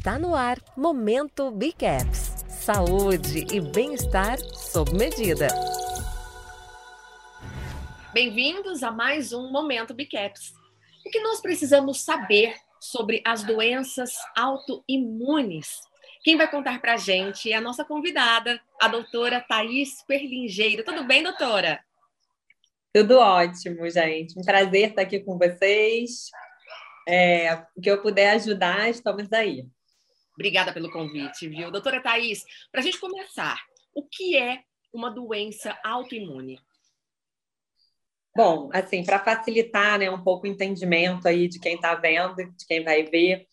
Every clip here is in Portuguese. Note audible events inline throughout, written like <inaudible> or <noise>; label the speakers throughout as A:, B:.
A: Está no ar Momento Bicaps. Saúde e bem-estar sob medida.
B: Bem-vindos a mais um Momento Bicaps. O que nós precisamos saber sobre as doenças autoimunes? Quem vai contar para a gente é a nossa convidada, a doutora Thaís Perlingeiro. Tudo bem, doutora?
C: Tudo ótimo, gente. Um prazer estar aqui com vocês. É, o que eu puder ajudar, estamos aí.
B: Obrigada pelo convite, viu? Doutora Thais, para a gente começar, o que é uma doença autoimune?
C: Bom, assim, para facilitar né, um pouco o entendimento aí de quem está vendo, de quem vai ver.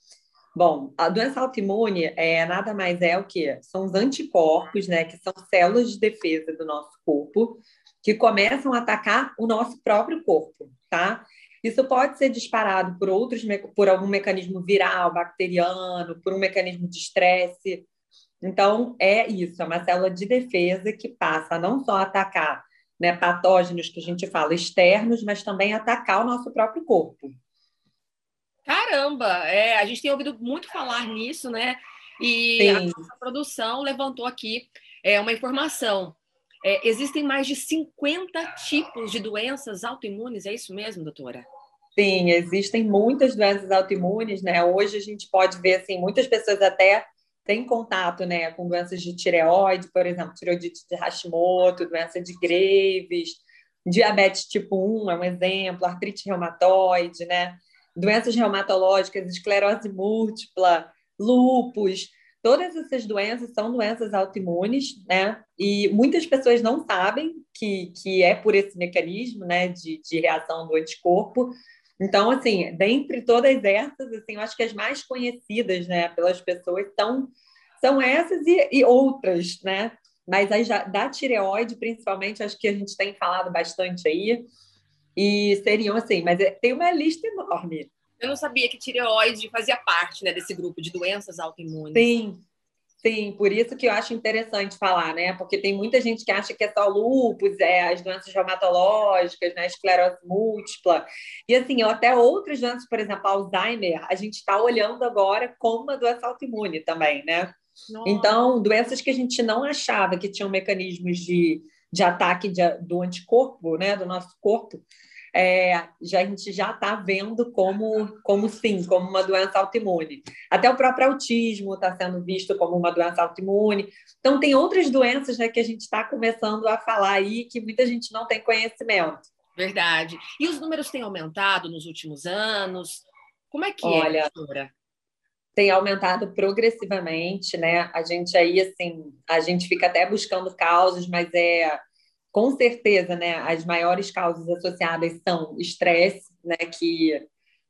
C: Bom, a doença autoimune é nada mais é o que? São os anticorpos, né, que são células de defesa do nosso corpo, que começam a atacar o nosso próprio corpo, tá? Isso pode ser disparado por outros, por algum mecanismo viral, bacteriano, por um mecanismo de estresse. Então, é isso, é uma célula de defesa que passa a não só atacar né, patógenos que a gente fala externos, mas também atacar o nosso próprio corpo.
B: Caramba, é, a gente tem ouvido muito falar nisso, né? E Sim. a nossa produção levantou aqui é, uma informação. É, existem mais de 50 tipos de doenças autoimunes, é isso mesmo, doutora?
C: Sim, existem muitas doenças autoimunes, né? Hoje a gente pode ver assim, muitas pessoas até têm contato, né, com doenças de tireoide, por exemplo, tireoidite de Hashimoto, doença de Graves, diabetes tipo 1 é um exemplo, artrite reumatoide, né? Doenças reumatológicas, esclerose múltipla, lúpus, todas essas doenças são doenças autoimunes, né? E muitas pessoas não sabem que, que é por esse mecanismo, né, de, de reação do anticorpo, então, assim, dentre todas essas, assim, eu acho que as mais conhecidas, né, pelas pessoas são, são essas e, e outras, né? Mas as da tireoide, principalmente, acho que a gente tem falado bastante aí. E seriam assim, mas é, tem uma lista enorme.
B: Eu não sabia que tireoide fazia parte né, desse grupo de doenças autoimunes.
C: Sim, Sim, por isso que eu acho interessante falar, né? Porque tem muita gente que acha que é só lúpus, é as doenças reumatológicas, né? Esclerose múltipla. E assim, até outras doenças, por exemplo, Alzheimer, a gente está olhando agora como uma doença autoimune também, né? Nossa. Então, doenças que a gente não achava que tinham mecanismos de, de ataque de, do anticorpo, né? Do nosso corpo, é, já, a gente já está vendo como, como sim, como uma doença autoimune. Até o próprio autismo está sendo visto como uma doença autoimune. Então, tem outras doenças né, que a gente está começando a falar aí que muita gente não tem conhecimento.
B: Verdade. E os números têm aumentado nos últimos anos? Como é que
C: Olha,
B: é, doutora?
C: Tem aumentado progressivamente, né? A gente aí, assim, a gente fica até buscando causas, mas é com certeza, né, as maiores causas associadas são estresse, né, que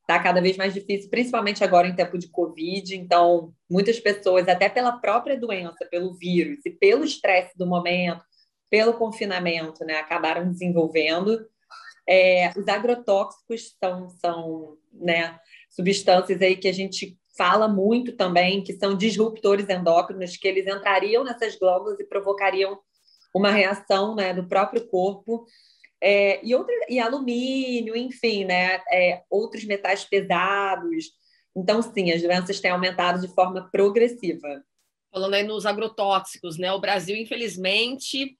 C: está cada vez mais difícil, principalmente agora em tempo de Covid. Então, muitas pessoas, até pela própria doença, pelo vírus e pelo estresse do momento, pelo confinamento, né, acabaram desenvolvendo. É, os agrotóxicos são, são né, substâncias aí que a gente fala muito também, que são disruptores endócrinos, que eles entrariam nessas glândulas e provocariam uma reação né, do próprio corpo. É, e, outra, e alumínio, enfim, né, é, outros metais pesados. Então, sim, as doenças têm aumentado de forma progressiva.
B: Falando aí nos agrotóxicos, né? O Brasil, infelizmente,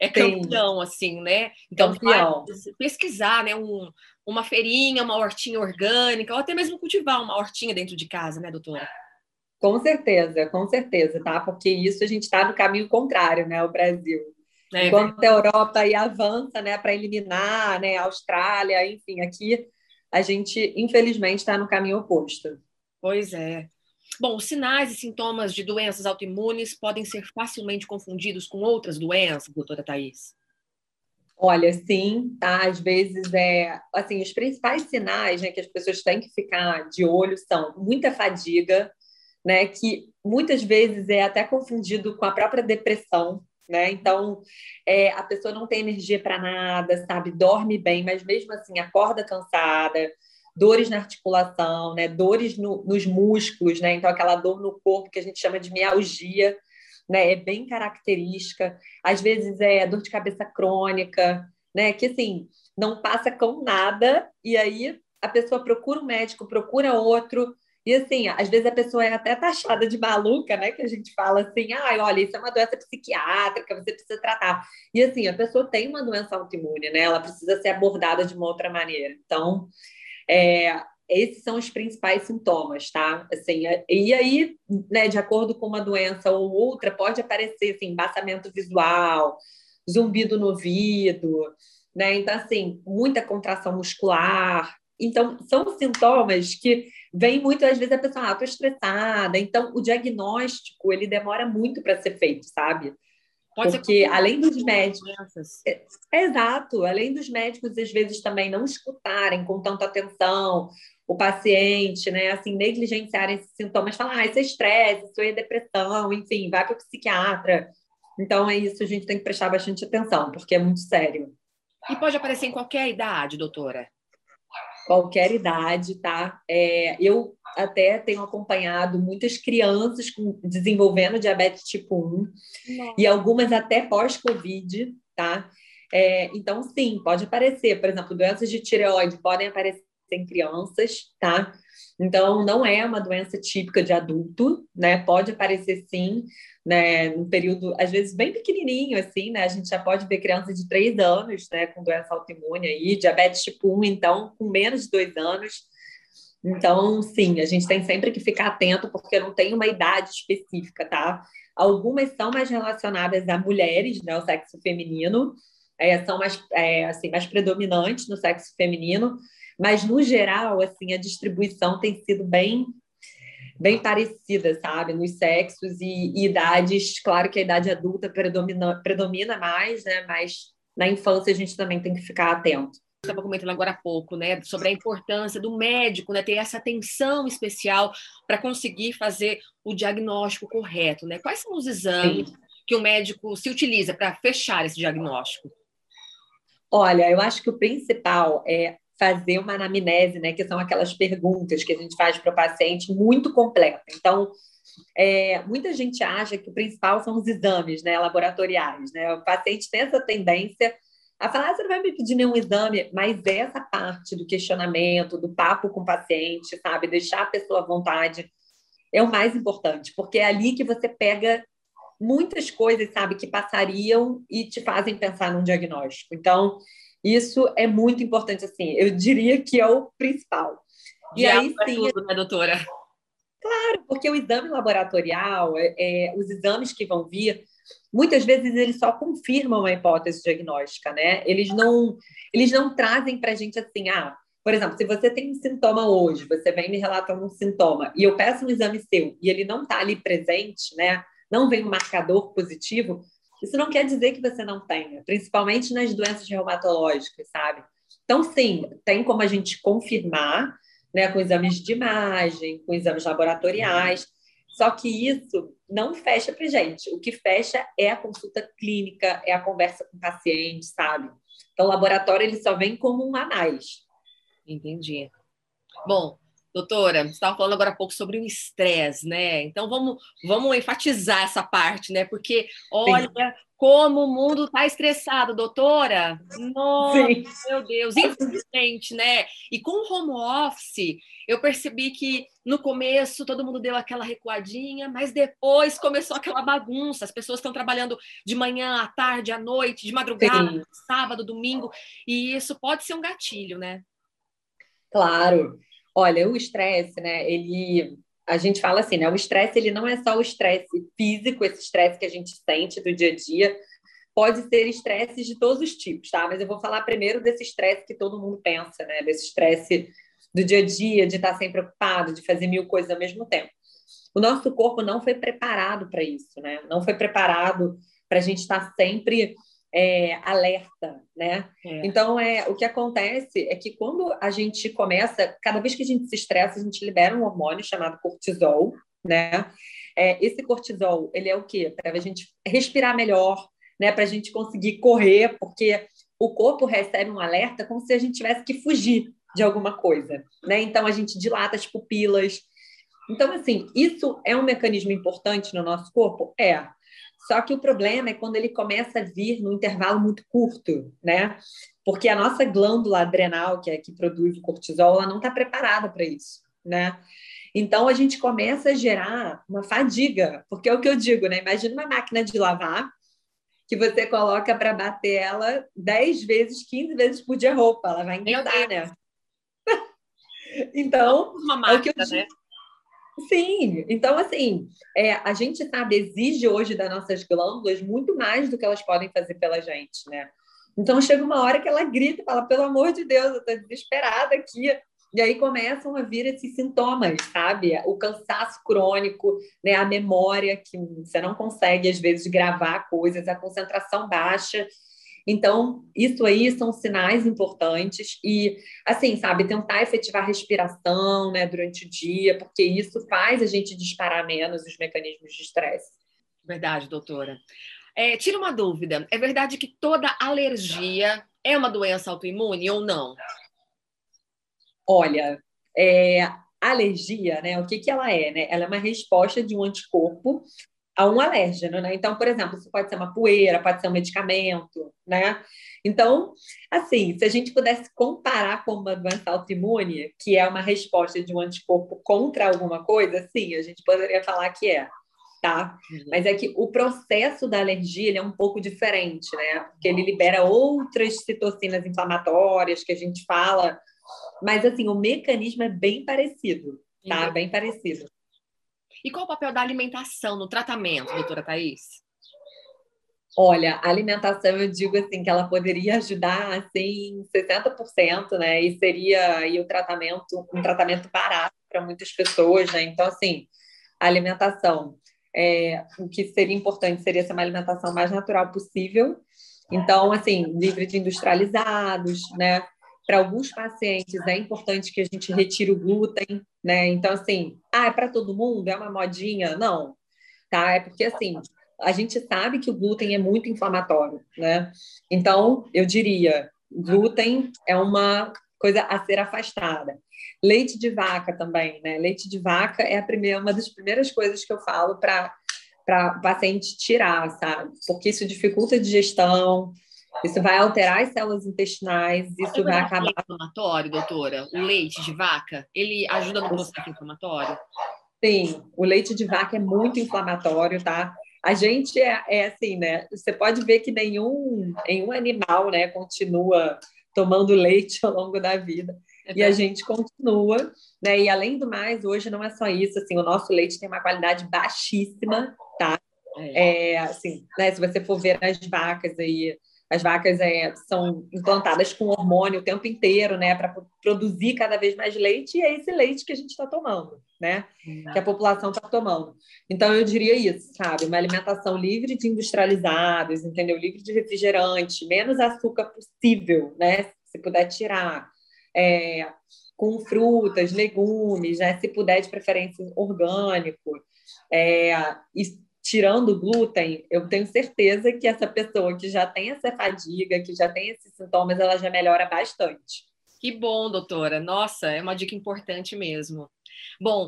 B: é campeão, sim. assim, né? Então, campeão. pesquisar, né? Um, uma feirinha, uma hortinha orgânica, ou até mesmo cultivar uma hortinha dentro de casa, né, doutora?
C: Com certeza, com certeza, tá? Porque isso a gente está no caminho contrário, né? O Brasil. É, Enquanto a Europa aí avança, né, para eliminar, né, a Austrália, enfim, aqui a gente infelizmente está no caminho oposto.
B: Pois é. Bom, os sinais e sintomas de doenças autoimunes podem ser facilmente confundidos com outras doenças, doutora Thais?
C: Olha, sim, tá? Às vezes é assim, os principais sinais né, que as pessoas têm que ficar de olho são muita fadiga, né? Que muitas vezes é até confundido com a própria depressão, né? Então, é, a pessoa não tem energia para nada, sabe? Dorme bem, mas mesmo assim acorda cansada, dores na articulação, né? Dores no, nos músculos, né? Então, aquela dor no corpo que a gente chama de mialgia, né? É bem característica. Às vezes é dor de cabeça crônica, né? Que assim, não passa com nada, e aí a pessoa procura um médico, procura outro, E assim, às vezes a pessoa é até taxada de maluca, né? Que a gente fala assim, ah, olha, isso é uma doença psiquiátrica, você precisa tratar. E assim, a pessoa tem uma doença autoimune, né? Ela precisa ser abordada de uma outra maneira. Então, é, esses são os principais sintomas, tá? Assim, e aí, né, de acordo com uma doença ou outra, pode aparecer assim, embaçamento visual, zumbido no ouvido, né? Então, assim, muita contração muscular. Então, são sintomas que vem muito, às vezes, a pessoa, ah, tô estressada. Então, o diagnóstico, ele demora muito para ser feito, sabe? Pode Porque, além dos médicos... É, é, exato. Além dos médicos, às vezes, também não escutarem com tanta atenção o paciente, né? Assim, negligenciarem esses sintomas, falar, ah, isso é estresse, isso é depressão, enfim, vai para o psiquiatra. Então, é isso, a gente tem que prestar bastante atenção, porque é muito sério.
B: E pode aparecer em qualquer idade, doutora?
C: Qualquer idade, tá? É, eu até tenho acompanhado muitas crianças com, desenvolvendo diabetes tipo 1 Nossa. e algumas até pós-Covid, tá? É, então, sim, pode aparecer. Por exemplo, doenças de tireoide podem aparecer em crianças, tá? Então, não é uma doença típica de adulto, né? Pode aparecer sim, né? Num período, às vezes, bem pequenininho, assim, né? A gente já pode ver crianças de três anos, né? Com doença autoimune aí, diabetes tipo 1, então, com menos de dois anos. Então, sim, a gente tem sempre que ficar atento, porque não tem uma idade específica, tá? Algumas são mais relacionadas a mulheres, né? O sexo feminino, é, são mais, é, assim, mais predominantes no sexo feminino, mas no geral, assim, a distribuição tem sido bem bem parecida, sabe, nos sexos e, e idades. Claro que a idade adulta predomina, predomina mais, né? Mas na infância a gente também tem que ficar atento
B: estava comentando agora há pouco, né, sobre a importância do médico, né, ter essa atenção especial para conseguir fazer o diagnóstico correto, né? Quais são os exames Sim. que o médico se utiliza para fechar esse diagnóstico?
C: Olha, eu acho que o principal é fazer uma anamnese, né, que são aquelas perguntas que a gente faz para o paciente muito completa. Então, é, muita gente acha que o principal são os exames né, laboratoriais. Né? O paciente tem essa tendência a falar, ah, você não vai me pedir nenhum exame, mas essa parte do questionamento, do papo com o paciente, sabe, deixar a pessoa à vontade, é o mais importante, porque é ali que você pega muitas coisas, sabe, que passariam e te fazem pensar num diagnóstico. Então, isso é muito importante, assim, eu diria que é o principal.
B: E aí sim. Tudo, né, doutora?
C: Claro, porque o exame laboratorial, é, é, os exames que vão vir, muitas vezes eles só confirmam a hipótese diagnóstica, né? Eles não, eles não trazem para a gente assim, ah, por exemplo, se você tem um sintoma hoje, você vem me relatando um sintoma e eu peço um exame seu e ele não está ali presente, né? Não vem um marcador positivo, isso não quer dizer que você não tenha, principalmente nas doenças reumatológicas, sabe? Então, sim, tem como a gente confirmar, né, com exames de imagem, com exames laboratoriais, só que isso não fecha para gente. O que fecha é a consulta clínica, é a conversa com o paciente, sabe? Então, o laboratório ele só vem como um a mais.
B: Entendi. Bom, Doutora, você estava falando agora há pouco sobre o estresse, né? Então vamos, vamos enfatizar essa parte, né? Porque olha Sim. como o mundo está estressado, doutora. Nossa, Sim. meu Deus, infelizmente, né? E com o home office, eu percebi que no começo todo mundo deu aquela recuadinha, mas depois começou aquela bagunça. As pessoas estão trabalhando de manhã, à tarde, à noite, de madrugada, Sim. sábado, domingo, e isso pode ser um gatilho, né?
C: Claro. Olha, o estresse, né? Ele, a gente fala assim, né? O estresse ele não é só o estresse físico, esse estresse que a gente sente do dia a dia. Pode ser estresse de todos os tipos, tá? Mas eu vou falar primeiro desse estresse que todo mundo pensa, né? Desse estresse do dia a dia, de estar sempre ocupado, de fazer mil coisas ao mesmo tempo. O nosso corpo não foi preparado para isso, né? Não foi preparado para a gente estar sempre é, alerta, né? É. Então, é, o que acontece é que quando a gente começa, cada vez que a gente se estressa, a gente libera um hormônio chamado cortisol, né? É, esse cortisol, ele é o quê? Para a gente respirar melhor, né? Para a gente conseguir correr, porque o corpo recebe um alerta como se a gente tivesse que fugir de alguma coisa, né? Então, a gente dilata as pupilas. Então, assim, isso é um mecanismo importante no nosso corpo? É. Só que o problema é quando ele começa a vir num intervalo muito curto, né? Porque a nossa glândula adrenal, que é que produz o cortisol, ela não está preparada para isso, né? Então a gente começa a gerar uma fadiga, porque é o que eu digo, né? Imagina uma máquina de lavar que você coloca para bater ela 10 vezes, 15 vezes por dia roupa, ela vai enganar, né? <laughs> então,
B: uma máquina, é o que eu digo. né?
C: Sim, então assim, é, a gente sabe, exige hoje das nossas glândulas muito mais do que elas podem fazer pela gente, né? Então chega uma hora que ela grita fala, pelo amor de Deus, eu estou desesperada aqui. E aí começam a vir esses sintomas, sabe? O cansaço crônico, né? a memória, que você não consegue, às vezes, gravar coisas, a concentração baixa. Então, isso aí são sinais importantes e, assim, sabe, tentar efetivar a respiração, né, durante o dia, porque isso faz a gente disparar menos os mecanismos de estresse.
B: Verdade, doutora. É, tira uma dúvida: é verdade que toda alergia é uma doença autoimune ou não?
C: Olha, é, alergia, né? O que, que ela é, né? Ela é uma resposta de um anticorpo a um alérgeno, né? Então, por exemplo, isso pode ser uma poeira, pode ser um medicamento, né? Então, assim, se a gente pudesse comparar com uma doença autoimune, que é uma resposta de um anticorpo contra alguma coisa, sim, a gente poderia falar que é, tá? Uhum. Mas é que o processo da alergia ele é um pouco diferente, né? Porque ele libera outras citocinas inflamatórias que a gente fala, mas assim, o mecanismo é bem parecido, tá? Uhum. Bem parecido.
B: E qual o papel da alimentação no tratamento, doutora Thais?
C: Olha, a alimentação, eu digo assim, que ela poderia ajudar, assim, 60%, né? E seria aí o tratamento, um tratamento barato para muitas pessoas, né? Então, assim, a alimentação, é, o que seria importante seria ser uma alimentação mais natural possível. Então, assim, livre de industrializados, né? Para alguns pacientes é importante que a gente retire o glúten, né? Então, assim, ah, é para todo mundo? É uma modinha? Não, tá? É porque, assim, a gente sabe que o glúten é muito inflamatório, né? Então, eu diria, glúten é uma coisa a ser afastada. Leite de vaca também, né? Leite de vaca é a primeira, uma das primeiras coisas que eu falo para para paciente tirar, sabe? Porque isso dificulta a digestão, isso vai alterar as células intestinais, isso vai acabar.
B: inflamatório, doutora? O leite de vaca, ele ajuda no processo inflamatório?
C: Sim, o leite de vaca é muito inflamatório, tá? A gente é, é assim, né? Você pode ver que nenhum, nenhum animal, né, continua tomando leite <laughs> ao longo da vida. E a gente continua, né? E além do mais, hoje não é só isso, assim, o nosso leite tem uma qualidade baixíssima, tá? É, é assim, né? Se você for ver as vacas aí, as vacas é, são implantadas com hormônio o tempo inteiro, né, para produzir cada vez mais leite, e é esse leite que a gente está tomando, né, que a população está tomando. Então, eu diria isso, sabe, uma alimentação livre de industrializados, entendeu, livre de refrigerante, menos açúcar possível, né, se puder tirar, é, com frutas, legumes, né, se puder, de preferência, orgânico, é, e tirando o glúten, eu tenho certeza que essa pessoa que já tem essa fadiga, que já tem esses sintomas, ela já melhora bastante.
B: Que bom, doutora. Nossa, é uma dica importante mesmo. Bom,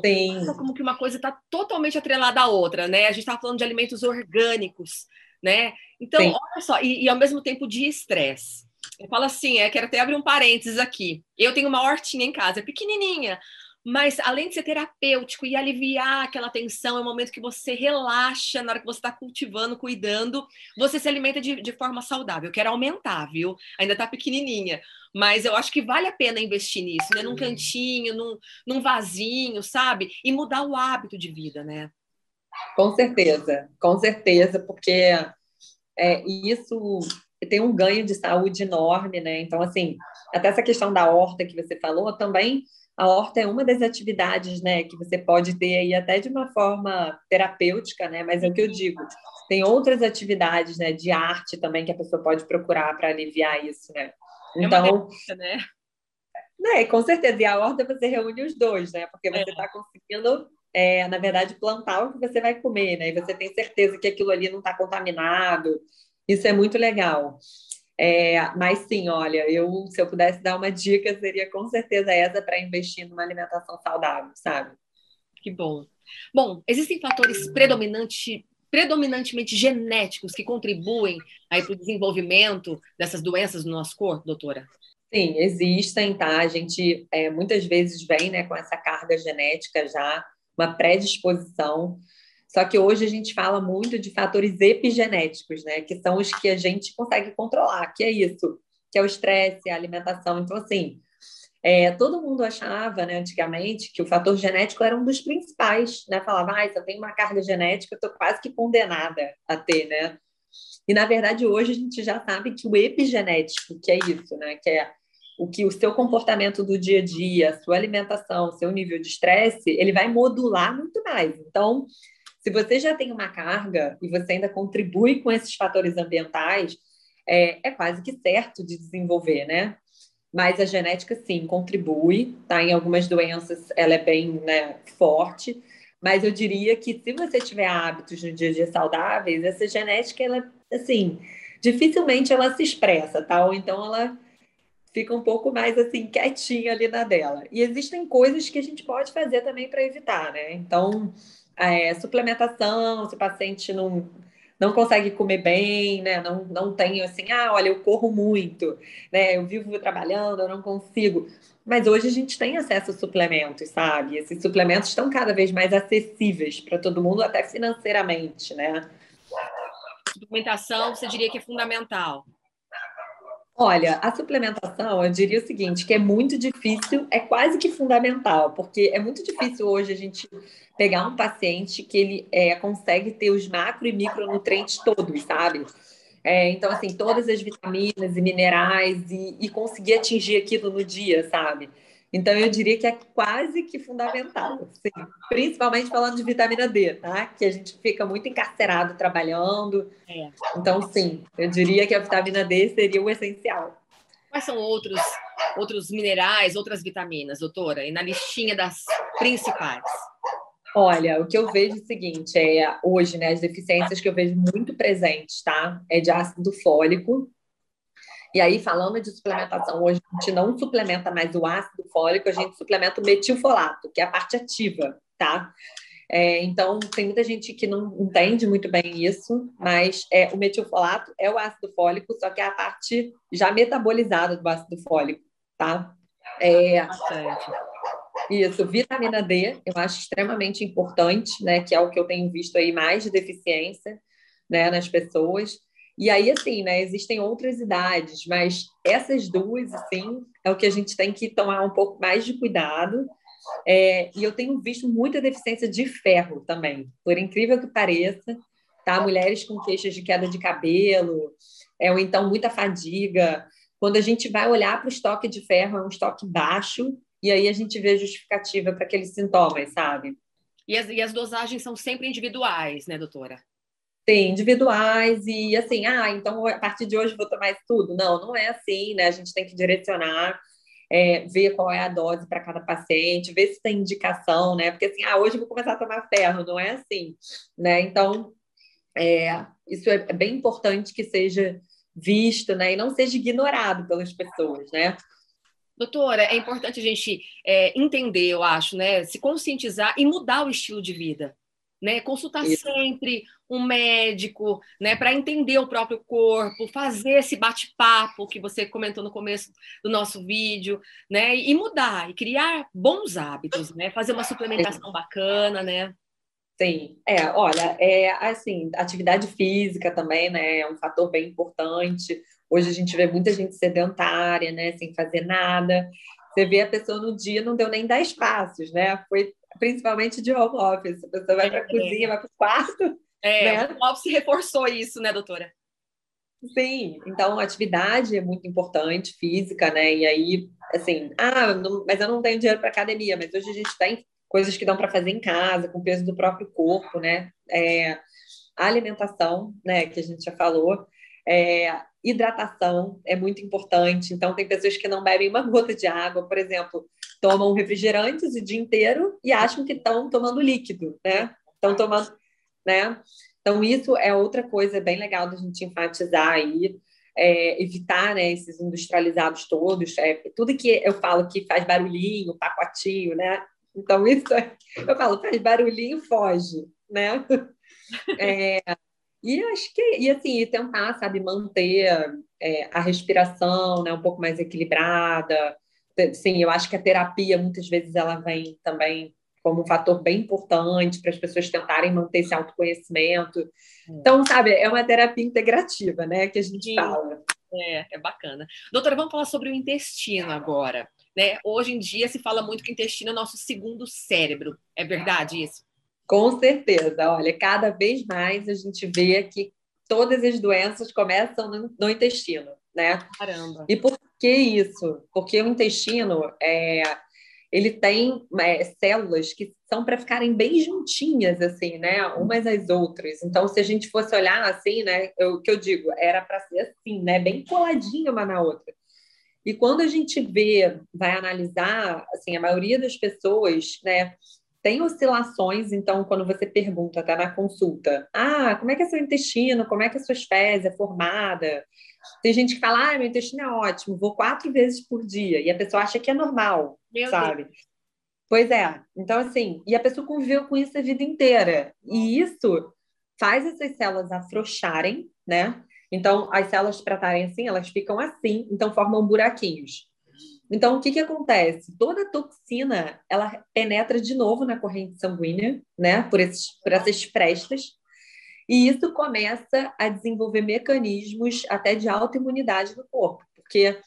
B: como que uma coisa está totalmente atrelada à outra, né? A gente está falando de alimentos orgânicos, né? Então, Sim. olha só, e, e ao mesmo tempo de estresse. Eu falo assim, é, quero até abrir um parênteses aqui. Eu tenho uma hortinha em casa, pequenininha, mas além de ser terapêutico e aliviar aquela tensão, é um momento que você relaxa na hora que você está cultivando, cuidando, você se alimenta de, de forma saudável. Quero aumentar, viu? Ainda está pequenininha, mas eu acho que vale a pena investir nisso, né? Num cantinho, num, num vasinho, sabe? E mudar o hábito de vida, né?
C: Com certeza, com certeza, porque é, isso tem um ganho de saúde enorme, né? Então, assim, até essa questão da horta que você falou também a horta é uma das atividades, né, que você pode ter aí até de uma forma terapêutica, né, mas é o que eu digo, tem outras atividades, né, de arte também que a pessoa pode procurar para aliviar isso, né.
B: Então, é então, delícia, né?
C: Né, com certeza. E a horta você reúne os dois, né? Porque você está é. conseguindo, é, na verdade, plantar o que você vai comer, né? E você tem certeza que aquilo ali não está contaminado. Isso é muito legal. É, mas sim, olha, eu se eu pudesse dar uma dica, seria com certeza essa para investir numa alimentação saudável, sabe?
B: Que bom. Bom, existem fatores predominante, predominantemente genéticos que contribuem para o desenvolvimento dessas doenças no nosso corpo, doutora?
C: Sim, existem, tá? A gente é, muitas vezes vem né, com essa carga genética já, uma predisposição. Só que hoje a gente fala muito de fatores epigenéticos, né? Que são os que a gente consegue controlar, que é isso, que é o estresse, a alimentação. Então, assim, é, todo mundo achava, né, antigamente, que o fator genético era um dos principais, né? Falava, ah, se eu tenho uma carga genética, eu estou quase que condenada a ter, né? E, na verdade, hoje a gente já sabe que o epigenético, que é isso, né? Que é o que o seu comportamento do dia a dia, sua alimentação, seu nível de estresse, ele vai modular muito mais. Então, se você já tem uma carga e você ainda contribui com esses fatores ambientais, é, é quase que certo de desenvolver, né? Mas a genética, sim, contribui, tá? Em algumas doenças ela é bem né, forte, mas eu diria que se você tiver hábitos no dia a dia saudáveis, essa genética, ela, assim, dificilmente ela se expressa, tá? Ou então ela fica um pouco mais, assim, quietinha ali na dela. E existem coisas que a gente pode fazer também para evitar, né? Então, é, suplementação, se o paciente não, não consegue comer bem, né? Não, não tem assim, ah, olha, eu corro muito, né? Eu vivo trabalhando, eu não consigo. Mas hoje a gente tem acesso a suplementos, sabe? Esses suplementos estão cada vez mais acessíveis para todo mundo, até financeiramente, né?
B: Suplementação, você diria que é fundamental?
C: Olha, a suplementação, eu diria o seguinte, que é muito difícil, é quase que fundamental, porque é muito difícil hoje a gente pegar um paciente que ele é, consegue ter os macro e micronutrientes todos, sabe? É, então, assim, todas as vitaminas e minerais e, e conseguir atingir aquilo no dia, sabe? Então, eu diria que é quase que fundamental, sim. principalmente falando de vitamina D, tá? Que a gente fica muito encarcerado trabalhando. É. Então, sim, eu diria que a vitamina D seria o essencial.
B: Quais são outros, outros minerais, outras vitaminas, doutora? E na listinha das principais?
C: Olha, o que eu vejo é o seguinte, é hoje, né, as deficiências que eu vejo muito presentes, tá? É de ácido fólico, e aí, falando de suplementação, hoje a gente não suplementa mais o ácido fólico, a gente suplementa o metilfolato, que é a parte ativa, tá? É, então, tem muita gente que não entende muito bem isso, mas é, o metilfolato é o ácido fólico, só que é a parte já metabolizada do ácido fólico, tá? É, isso, vitamina D, eu acho extremamente importante, né? Que é o que eu tenho visto aí mais de deficiência, né, nas pessoas. E aí, assim, né, existem outras idades, mas essas duas, assim, é o que a gente tem que tomar um pouco mais de cuidado. É, e eu tenho visto muita deficiência de ferro também, por incrível que pareça, tá? Mulheres com queixas de queda de cabelo, é, ou então muita fadiga. Quando a gente vai olhar para o estoque de ferro, é um estoque baixo, e aí a gente vê justificativa para aqueles sintomas, sabe?
B: E as, e as dosagens são sempre individuais, né, doutora?
C: Tem individuais e assim, ah, então a partir de hoje vou tomar isso tudo. Não, não é assim, né? A gente tem que direcionar, é, ver qual é a dose para cada paciente, ver se tem indicação, né? Porque assim, ah, hoje vou começar a tomar ferro, não é assim, né? Então, é, isso é, é bem importante que seja visto, né? E não seja ignorado pelas pessoas, né?
B: Doutora, é importante a gente é, entender, eu acho, né? Se conscientizar e mudar o estilo de vida né? Consultar Isso. sempre um médico, né, para entender o próprio corpo, fazer esse bate-papo que você comentou no começo do nosso vídeo, né, e mudar e criar bons hábitos, né, fazer uma suplementação bacana, né?
C: Sim, é, olha, é assim, atividade física também, né, é um fator bem importante. Hoje a gente vê muita gente sedentária, né, sem fazer nada. Você vê a pessoa no dia não deu nem 10 passos, né? Foi principalmente de home office. A pessoa vai para a é. cozinha, vai para o quarto.
B: É, né? o office reforçou isso, né, doutora?
C: Sim, então atividade é muito importante, física, né? E aí, assim, ah, não, mas eu não tenho dinheiro para academia, mas hoje a gente tem coisas que dão para fazer em casa, com o peso do próprio corpo, né? É, alimentação, né, que a gente já falou, é, hidratação é muito importante. Então, tem pessoas que não bebem uma gota de água, por exemplo, tomam refrigerantes o dia inteiro e acham que estão tomando líquido, né? Estão tomando, né? Então, isso é outra coisa bem legal da gente enfatizar aí. É, evitar né, esses industrializados todos, é, tudo que eu falo que faz barulhinho, pacotinho, né? Então, isso é, eu falo, faz barulhinho, foge, né? <laughs> É, e acho que, e assim, tentar, sabe, manter é, a respiração, né, um pouco mais equilibrada. Sim, eu acho que a terapia muitas vezes ela vem também como um fator bem importante para as pessoas tentarem manter esse autoconhecimento. É. Então, sabe, é uma terapia integrativa, né, que a gente Sim. fala.
B: É, é bacana. Doutora, vamos falar sobre o intestino agora. Né? Hoje em dia se fala muito que o intestino é nosso segundo cérebro. É verdade isso?
C: Com certeza. Olha, cada vez mais a gente vê que todas as doenças começam no, no intestino, né?
B: Caramba.
C: E por que isso? Porque o intestino é, ele tem é, células que são para ficarem bem juntinhas, assim, né? Umas às outras. Então, se a gente fosse olhar assim, né? O que eu digo, era para ser assim, né? Bem coladinha uma na outra. E quando a gente vê, vai analisar, assim, a maioria das pessoas, né, tem oscilações, então, quando você pergunta, até tá na consulta, ah, como é que é seu intestino, como é que é suas fezes, é formada? Tem gente que fala, ah, meu intestino é ótimo, vou quatro vezes por dia, e a pessoa acha que é normal, meu sabe? Deus. Pois é, então assim, e a pessoa conviveu com isso a vida inteira, e isso faz essas células afrouxarem, né? Então, as células para estarem assim, elas ficam assim, então formam buraquinhos. Então, o que, que acontece? Toda toxina, ela penetra de novo na corrente sanguínea, né? Por, esses, por essas frestas. E isso começa a desenvolver mecanismos até de autoimunidade no corpo. Porque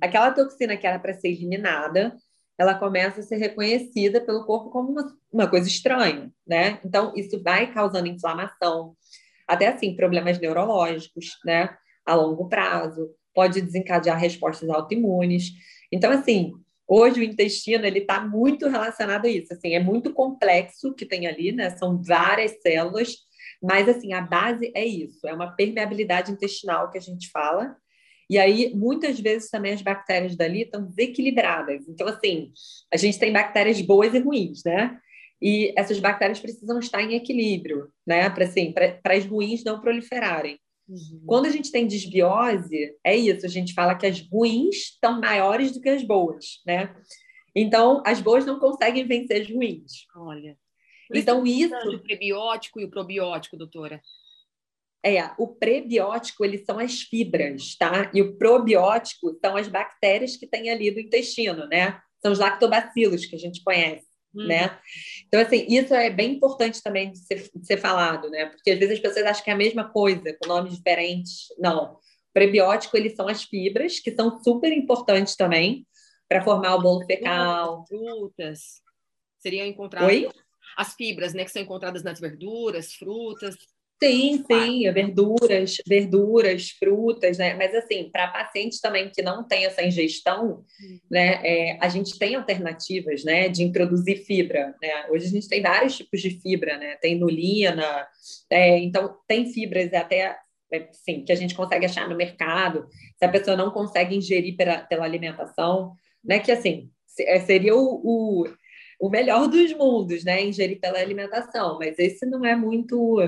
C: aquela toxina que era para ser eliminada, ela começa a ser reconhecida pelo corpo como uma, uma coisa estranha, né? Então, isso vai causando inflamação, até assim, problemas neurológicos, né, a longo prazo, pode desencadear respostas autoimunes. Então, assim, hoje o intestino ele está muito relacionado a isso. Assim, é muito complexo que tem ali, né? São várias células, mas assim a base é isso, é uma permeabilidade intestinal que a gente fala. E aí, muitas vezes também as bactérias dali estão desequilibradas. Então, assim, a gente tem bactérias boas e ruins, né? E essas bactérias precisam estar em equilíbrio, né? Para assim, as ruins não proliferarem. Uhum. Quando a gente tem desbiose, é isso, a gente fala que as ruins estão maiores do que as boas, né? Então, as boas não conseguem vencer as ruins.
B: Olha. então, isso. O prebiótico e o probiótico, doutora.
C: É, o prebiótico, eles são as fibras, tá? E o probiótico são as bactérias que tem ali do intestino, né? São os lactobacilos que a gente conhece hum. né? Então, assim, isso é bem importante também de ser, de ser falado, né? Porque às vezes as pessoas acham que é a mesma coisa, com nomes diferentes. Não. Prebiótico, eles são as fibras, que são super importantes também para formar o bolo fecal.
B: Frutas. Seriam encontradas. Oi? As fibras, né? Que são encontradas nas verduras, frutas.
C: Sim, sim, verduras, verduras, frutas, né? Mas assim, para pacientes também que não têm essa ingestão, hum. né? É, a gente tem alternativas, né? De introduzir fibra, né? Hoje a gente tem vários tipos de fibra, né? Tem nulina, é, então tem fibras até é, sim, que a gente consegue achar no mercado. Se a pessoa não consegue ingerir pela, pela alimentação, né? Que assim é, seria o, o, o melhor dos mundos, né? Ingerir pela alimentação, mas esse não é muito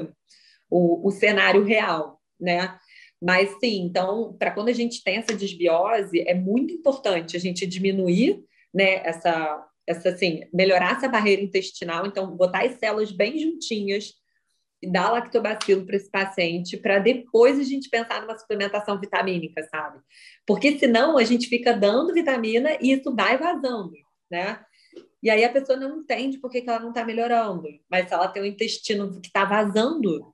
C: o, o cenário real, né? Mas sim, então, para quando a gente tem essa desbiose, é muito importante a gente diminuir, né, essa, essa assim, melhorar essa barreira intestinal, então botar as células bem juntinhas e dar lactobacilo para esse paciente, para depois a gente pensar numa suplementação vitamínica, sabe? Porque senão a gente fica dando vitamina e isso vai vazando, né? E aí a pessoa não entende por que, ela não está melhorando. Mas se ela tem um intestino que está vazando,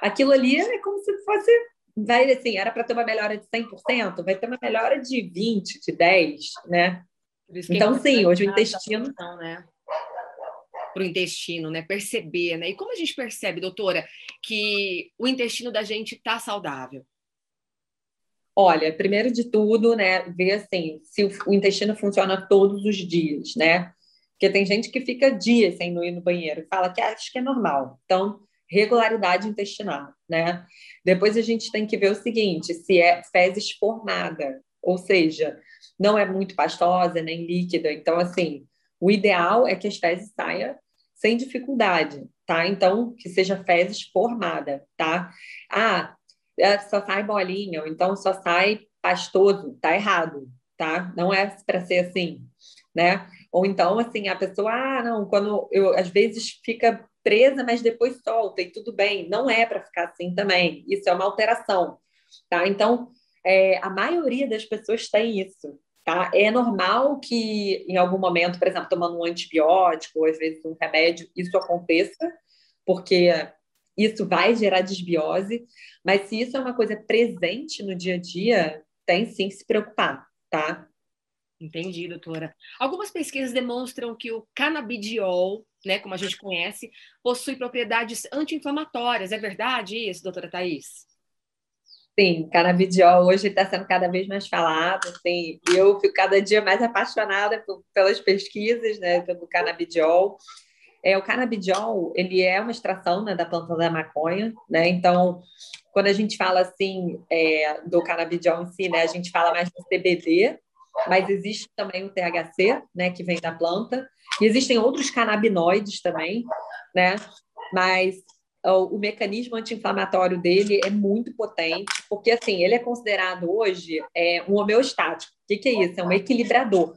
C: aquilo ali é como se fosse. Vai, assim, era para ter uma melhora de 100%, vai ter uma melhora de 20%, de 10%, né? Então, sim, hoje o intestino.
B: Né? Para o intestino, né? Perceber, né? E como a gente percebe, doutora, que o intestino da gente está saudável?
C: Olha, primeiro de tudo, né, ver assim, se o intestino funciona todos os dias, né? Porque tem gente que fica dias sem ir no banheiro, fala que acha que é normal. Então, regularidade intestinal, né? Depois a gente tem que ver o seguinte, se é fezes formada, ou seja, não é muito pastosa nem líquida. Então, assim, o ideal é que as fezes saiam sem dificuldade, tá? Então, que seja fezes formada, tá? Ah, é, só sai bolinha, ou então só sai pastoso, tá errado, tá? Não é para ser assim, né? Ou então, assim, a pessoa, ah, não, quando eu, às vezes fica presa, mas depois solta e tudo bem. Não é para ficar assim também. Isso é uma alteração, tá? Então, é, a maioria das pessoas tem isso. Tá? É normal que, em algum momento, por exemplo, tomando um antibiótico ou às vezes um remédio, isso aconteça, porque isso vai gerar desbiose, mas se isso é uma coisa presente no dia a dia, tem sim que se preocupar, tá?
B: Entendi, doutora. Algumas pesquisas demonstram que o canabidiol, né, como a gente conhece, possui propriedades anti-inflamatórias. É verdade isso, doutora Thais?
C: Sim, canabidiol hoje está sendo cada vez mais falado, assim, e eu fico cada dia mais apaixonada por, pelas pesquisas, né, pelo canabidiol. É, o canabidiol, ele é uma extração né, da planta da maconha, né, então, quando a gente fala, assim, é, do canabidiol em si, né, a gente fala mais do CBD, mas existe também o THC, né, que vem da planta, e existem outros canabinoides também, né, mas o, o mecanismo anti-inflamatório dele é muito potente, porque assim, ele é considerado hoje é, um homeostático. O que, que é isso? É um equilibrador.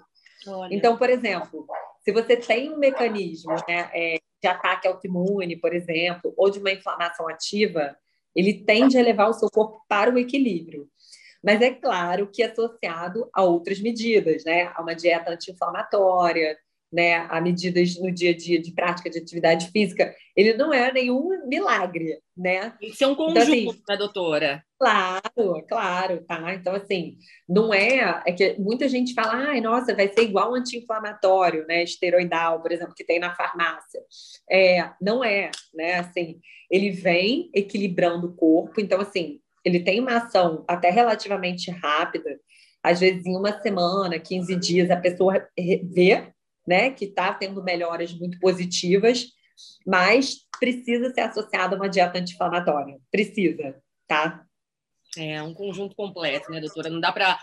C: Olha. Então, por exemplo, se você tem um mecanismo né, é, de ataque autoimune, por exemplo, ou de uma inflamação ativa, ele tende a levar o seu corpo para o equilíbrio. Mas é claro que associado a outras medidas, né? A uma dieta anti-inflamatória, né, a medidas no dia a dia de prática de atividade física, ele não é nenhum milagre, né?
B: Tem que ser um conjunto, então, assim, né, doutora?
C: Claro, claro, tá? Então, assim, não é, é que muita gente fala, ai, nossa, vai ser igual anti-inflamatório, né, esteroidal, por exemplo, que tem na farmácia. É, não é, né, assim, ele vem equilibrando o corpo, então, assim, ele tem uma ação até relativamente rápida, às vezes em uma semana, 15 dias, a pessoa vê né, que está tendo melhoras muito positivas, mas precisa ser associado a uma dieta anti-inflamatória. Precisa, tá?
B: É um conjunto completo, né, doutora? Não dá para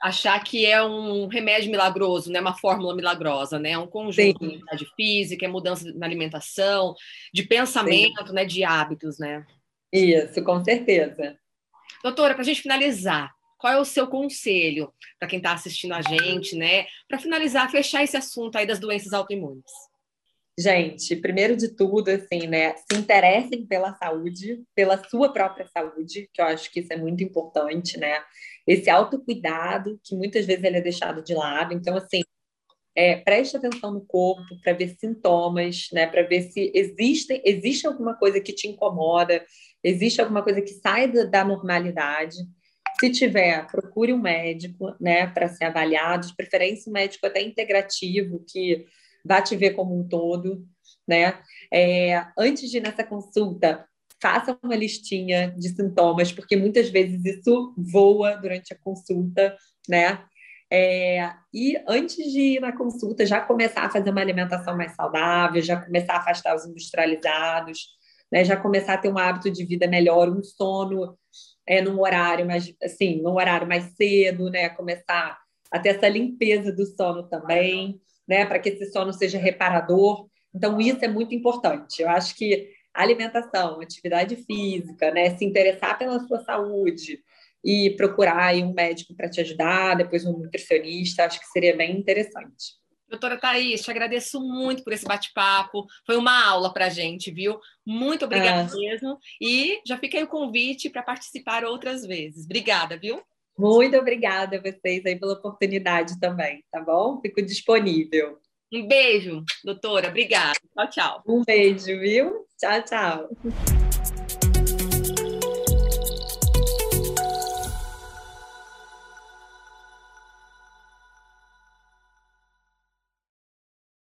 B: achar que é um remédio milagroso, né? Uma fórmula milagrosa, né? É um conjunto Sim. de atividade física, é mudança na alimentação, de pensamento, Sim. né? De hábitos, né?
C: Isso, com certeza.
B: Doutora, para a gente finalizar, qual é o seu conselho para quem está assistindo a gente, né? Para finalizar, fechar esse assunto aí das doenças autoimunes.
C: Gente, primeiro de tudo, assim, né? Se interessem pela saúde, pela sua própria saúde, que eu acho que isso é muito importante, né? Esse autocuidado, que muitas vezes ele é deixado de lado. Então, assim, é, preste atenção no corpo para ver sintomas, né? Para ver se existe, existe alguma coisa que te incomoda, existe alguma coisa que sai da normalidade. Se tiver, procure um médico, né, para ser avaliado, de preferência um médico até integrativo, que vá te ver como um todo, né? É, antes de ir nessa consulta, faça uma listinha de sintomas, porque muitas vezes isso voa durante a consulta, né? É, e antes de ir na consulta, já começar a fazer uma alimentação mais saudável, já começar a afastar os industrializados, né? já começar a ter um hábito de vida melhor, um sono é, num horário mais, assim, num horário mais cedo, né? Começar a ter essa limpeza do sono também, né? Para que esse sono seja reparador. Então, isso é muito importante. Eu acho que alimentação, atividade física, né? Se interessar pela sua saúde e procurar um médico para te ajudar, depois um nutricionista, acho que seria bem interessante.
B: Doutora Thaís, te agradeço muito por esse bate-papo. Foi uma aula para a gente, viu? Muito obrigada ah. mesmo. E já fiquei o convite para participar outras vezes. Obrigada, viu?
C: Muito obrigada a vocês aí pela oportunidade também, tá bom? Fico disponível.
B: Um beijo, doutora. Obrigada. Tchau, tchau.
C: Um beijo, viu? Tchau, tchau.